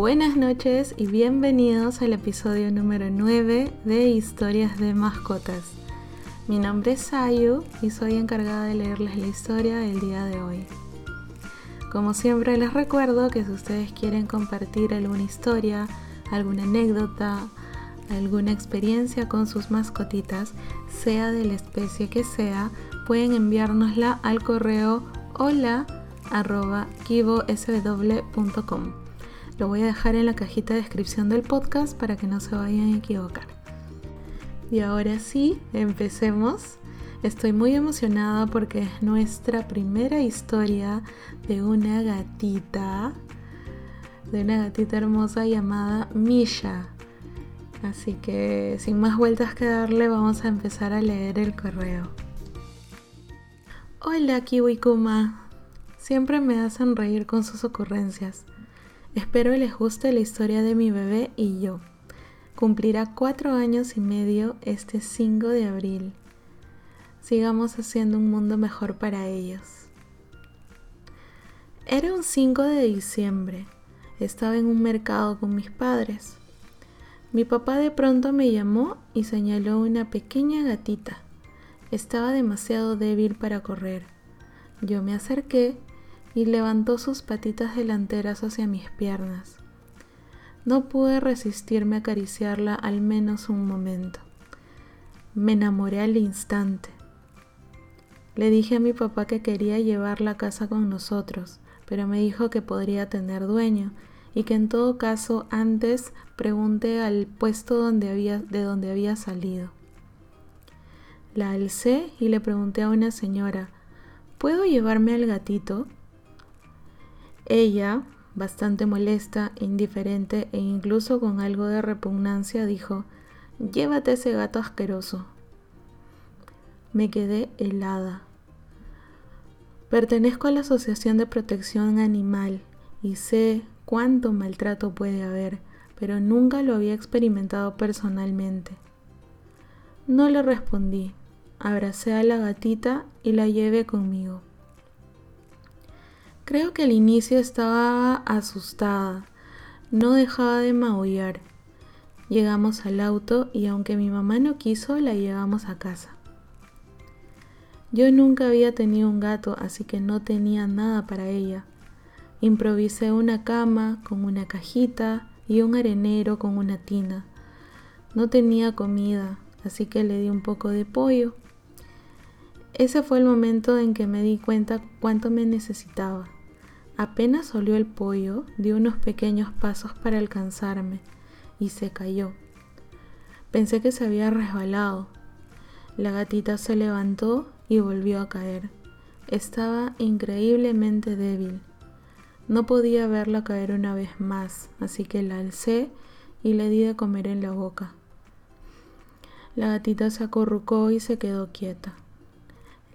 Buenas noches y bienvenidos al episodio número 9 de Historias de Mascotas. Mi nombre es Sayu y soy encargada de leerles la historia del día de hoy. Como siempre les recuerdo que si ustedes quieren compartir alguna historia, alguna anécdota, alguna experiencia con sus mascotitas, sea de la especie que sea, pueden enviárnosla al correo hola Lo voy a dejar en la cajita de descripción del podcast para que no se vayan a equivocar. Y ahora sí, empecemos. Estoy muy emocionada porque es nuestra primera historia de una gatita, de una gatita hermosa llamada Misha. Así que sin más vueltas que darle, vamos a empezar a leer el correo. Hola Kiwi Kuma, siempre me hacen reír con sus ocurrencias. Espero les guste la historia de mi bebé y yo. Cumplirá cuatro años y medio este 5 de abril. Sigamos haciendo un mundo mejor para ellos. Era un 5 de diciembre. Estaba en un mercado con mis padres. Mi papá de pronto me llamó y señaló una pequeña gatita. Estaba demasiado débil para correr. Yo me acerqué y levantó sus patitas delanteras hacia mis piernas. No pude resistirme a acariciarla al menos un momento. Me enamoré al instante. Le dije a mi papá que quería llevarla a casa con nosotros, pero me dijo que podría tener dueño y que en todo caso antes pregunté al puesto de donde había salido. La alcé y le pregunté a una señora, ¿puedo llevarme al gatito? Ella, bastante molesta, indiferente e incluso con algo de repugnancia, dijo, llévate ese gato asqueroso. Me quedé helada. Pertenezco a la Asociación de Protección Animal y sé cuánto maltrato puede haber, pero nunca lo había experimentado personalmente. No le respondí, abracé a la gatita y la llevé conmigo. Creo que al inicio estaba asustada, no dejaba de maullar. Llegamos al auto y aunque mi mamá no quiso, la llevamos a casa. Yo nunca había tenido un gato, así que no tenía nada para ella. Improvisé una cama con una cajita y un arenero con una tina. No tenía comida, así que le di un poco de pollo. Ese fue el momento en que me di cuenta cuánto me necesitaba. Apenas olió el pollo, dio unos pequeños pasos para alcanzarme y se cayó. Pensé que se había resbalado. La gatita se levantó y volvió a caer. Estaba increíblemente débil no podía verla caer una vez más, así que la alcé y le di de comer en la boca. La gatita se acurrucó y se quedó quieta.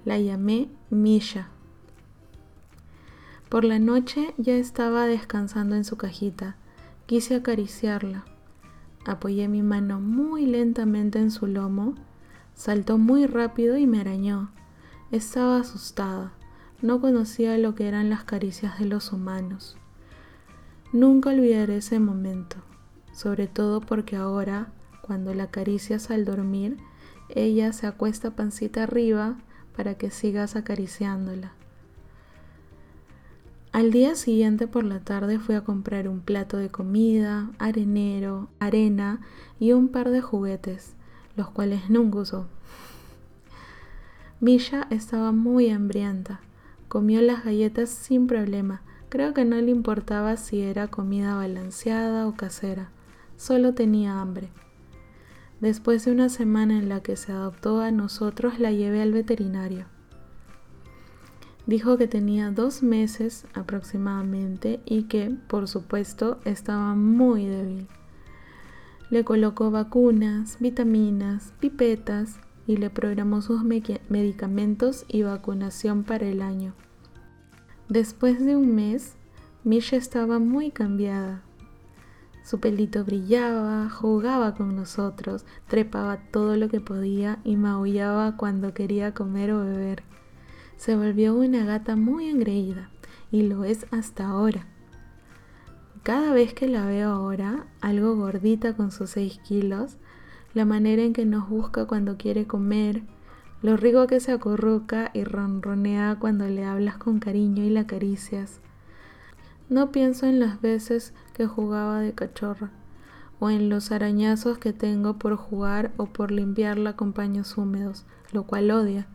La llamé Misha. Por la noche ya estaba descansando en su cajita. Quise acariciarla. Apoyé mi mano muy lentamente en su lomo. Saltó muy rápido y me arañó. Estaba asustada no conocía lo que eran las caricias de los humanos. Nunca olvidaré ese momento, sobre todo porque ahora, cuando la acaricias al dormir, ella se acuesta pancita arriba para que sigas acariciándola. Al día siguiente por la tarde fui a comprar un plato de comida, arenero, arena y un par de juguetes, los cuales nunca usó. Misha estaba muy hambrienta Comió las galletas sin problema. Creo que no le importaba si era comida balanceada o casera. Solo tenía hambre. Después de una semana en la que se adoptó a nosotros, la llevé al veterinario. Dijo que tenía dos meses aproximadamente y que, por supuesto, estaba muy débil. Le colocó vacunas, vitaminas, pipetas y le programó sus medicamentos y vacunación para el año. Después de un mes, Misha estaba muy cambiada. Su pelito brillaba, jugaba con nosotros, trepaba todo lo que podía y maullaba cuando quería comer o beber. Se volvió una gata muy engreída y lo es hasta ahora. cada vez que la veo ahora, algo gordita con sus 6 kilos, la manera en que nos busca cuando quiere comer, lo rico que se acurruca y ronronea cuando le hablas con cariño y la acaricias. No pienso en las veces que jugaba de cachorra o en los arañazos que tengo por jugar o por limpiarla con paños húmedos, lo cual odia.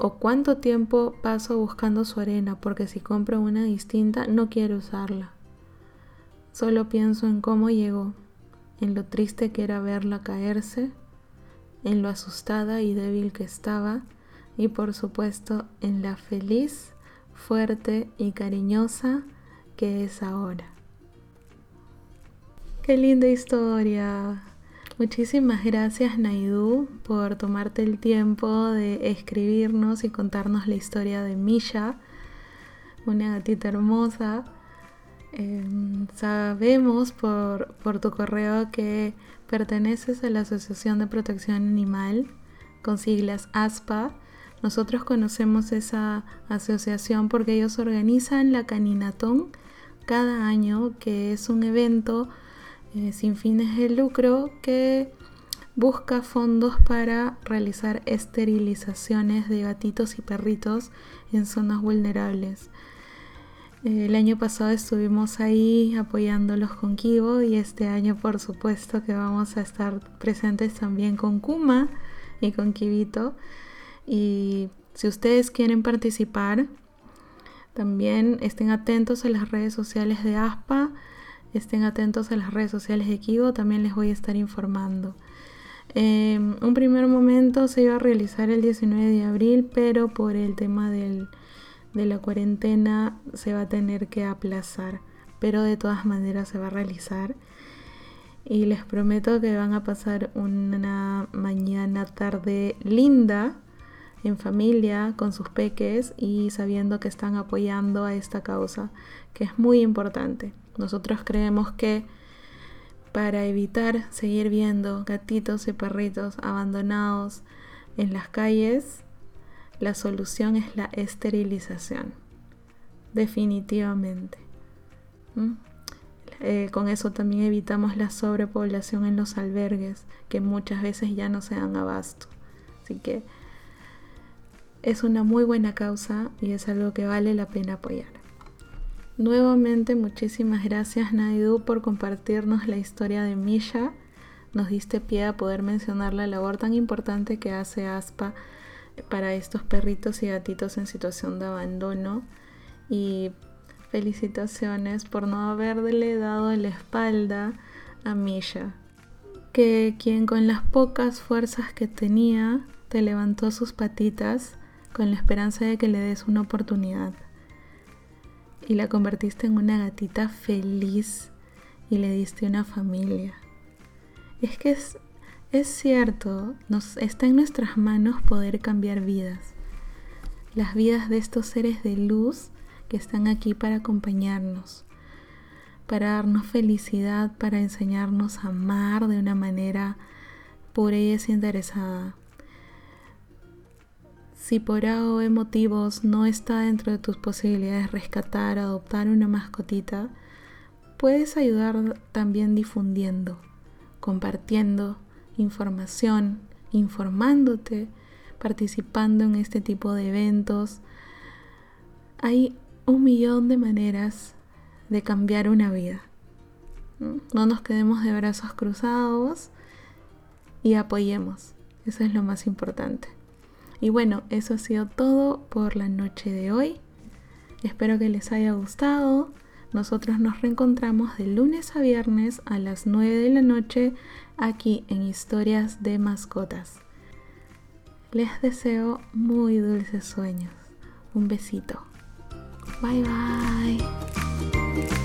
O cuánto tiempo paso buscando su arena porque si compro una distinta no quiero usarla. Solo pienso en cómo llegó, en lo triste que era verla caerse, en lo asustada y débil que estaba y por supuesto en la feliz, fuerte y cariñosa que es ahora. Qué linda historia. Muchísimas gracias Naidu por tomarte el tiempo de escribirnos y contarnos la historia de Misha, una gatita hermosa. Em, sabemos por, por tu correo que perteneces a la Asociación de Protección Animal, con siglas ASPA. Nosotros conocemos esa asociación porque ellos organizan la Caninatón cada año, que es un evento eh, sin fines de lucro que busca fondos para realizar esterilizaciones de gatitos y perritos en zonas vulnerables. Eh, el año pasado estuvimos ahí apoyándolos con Kibo y este año por supuesto que vamos a estar presentes también con Kuma y con Kibito. Y si ustedes quieren participar, también estén atentos a las redes sociales de ASPA estén atentos a las redes sociales de Kibo, también les voy a estar informando. Em, un primer momento se iba a realizar el 19 de abril, pero por el tema de la cuarentena se va a tener que aplazar, pero de todas maneras se va a realizar. Y les prometo que van a pasar una mañana tarde linda en familia con sus peques y sabiendo que están apoyando a esta causa, que es muy importante. Nosotros creemos que para evitar seguir viendo gatitos y perritos abandonados en las calles, la solución es la esterilización. Definitivamente. ¿Mm? Eh, con eso también evitamos la sobrepoblación en los albergues, que muchas veces ya no se dan abasto. Así que es una muy buena causa y es algo que vale la pena apoyar. Nuevamente muchísimas gracias Naidu por compartirnos la historia de Misha. Nos diste pie a poder mencionar la labor tan importante que hace ASPA para estos perritos y gatitos en situación de abandono. Y felicitaciones por no haberle dado la espalda a Misha, que quien con las pocas fuerzas que tenía te levantó sus patitas con la esperanza de que le des una oportunidad y la convertiste en una gatita feliz y le diste una familia. Es que es, es cierto, nos, está en nuestras manos poder cambiar vidas. Las vidas de estos seres de luz que están aquí para acompañarnos, para darnos felicidad, para enseñarnos a amar de una manera pura y desinteresada. Si por A o motivos no está dentro de tus posibilidades rescatar, adoptar una mascotita, puedes ayudar también difundiendo, compartiendo información, informándote, participando en este tipo de eventos. Hay un millón de maneras de cambiar una vida. No nos quedemos de brazos cruzados y apoyemos. Eso es lo más importante. Y bueno, eso ha sido todo por la noche de hoy. Espero que les haya gustado. Nosotros nos reencontramos de lunes a viernes a las 9 de la noche aquí en Historias de Mascotas. Les deseo muy dulces sueños. Un besito. Bye bye.